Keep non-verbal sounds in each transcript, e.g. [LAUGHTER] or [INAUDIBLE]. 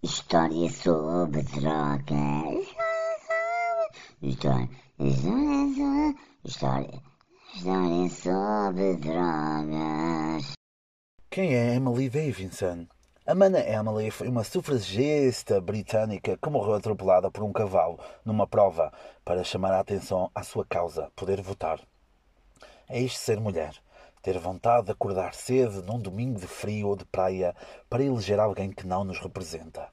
História sobre drogas. História, história, história, história sobre drogas. Quem é Emily Davidson? Amanda Emily foi uma sufragista britânica que morreu atropelada por um cavalo numa prova para chamar a atenção à sua causa, poder votar. É isto ser mulher. Ter vontade de acordar cedo num domingo de frio ou de praia para eleger alguém que não nos representa.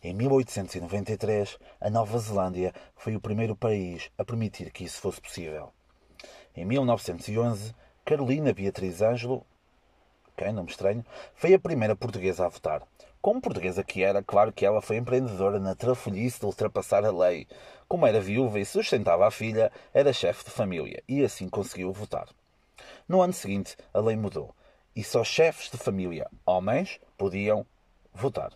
Em 1893, a Nova Zelândia foi o primeiro país a permitir que isso fosse possível. Em 1911, Carolina Beatriz Ângelo, quem não me estranho, foi a primeira portuguesa a votar. Como portuguesa que era, claro que ela foi empreendedora na trafolhice de ultrapassar a lei. Como era viúva e sustentava a filha, era chefe de família e assim conseguiu votar. No ano seguinte, a lei mudou e só chefes de família, homens, podiam votar.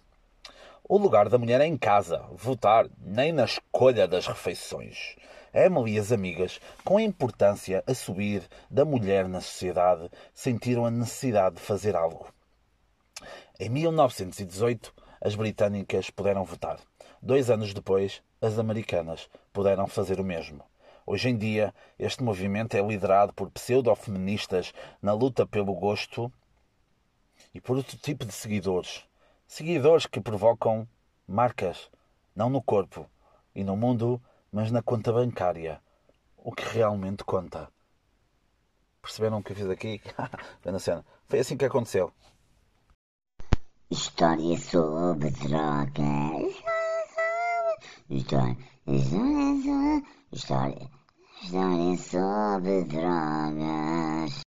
O lugar da mulher é em casa, votar, nem na escolha das refeições. Emily e as amigas, com a importância a subir da mulher na sociedade, sentiram a necessidade de fazer algo. Em 1918, as britânicas puderam votar. Dois anos depois, as americanas puderam fazer o mesmo. Hoje em dia, este movimento é liderado por pseudo-feministas na luta pelo gosto e por outro tipo de seguidores. Seguidores que provocam marcas, não no corpo e no mundo, mas na conta bancária. O que realmente conta. Perceberam o que eu fiz aqui? [LAUGHS] Vendo a cena. Foi assim que aconteceu. História sobre drogas. História, história, história, história sobre drogas.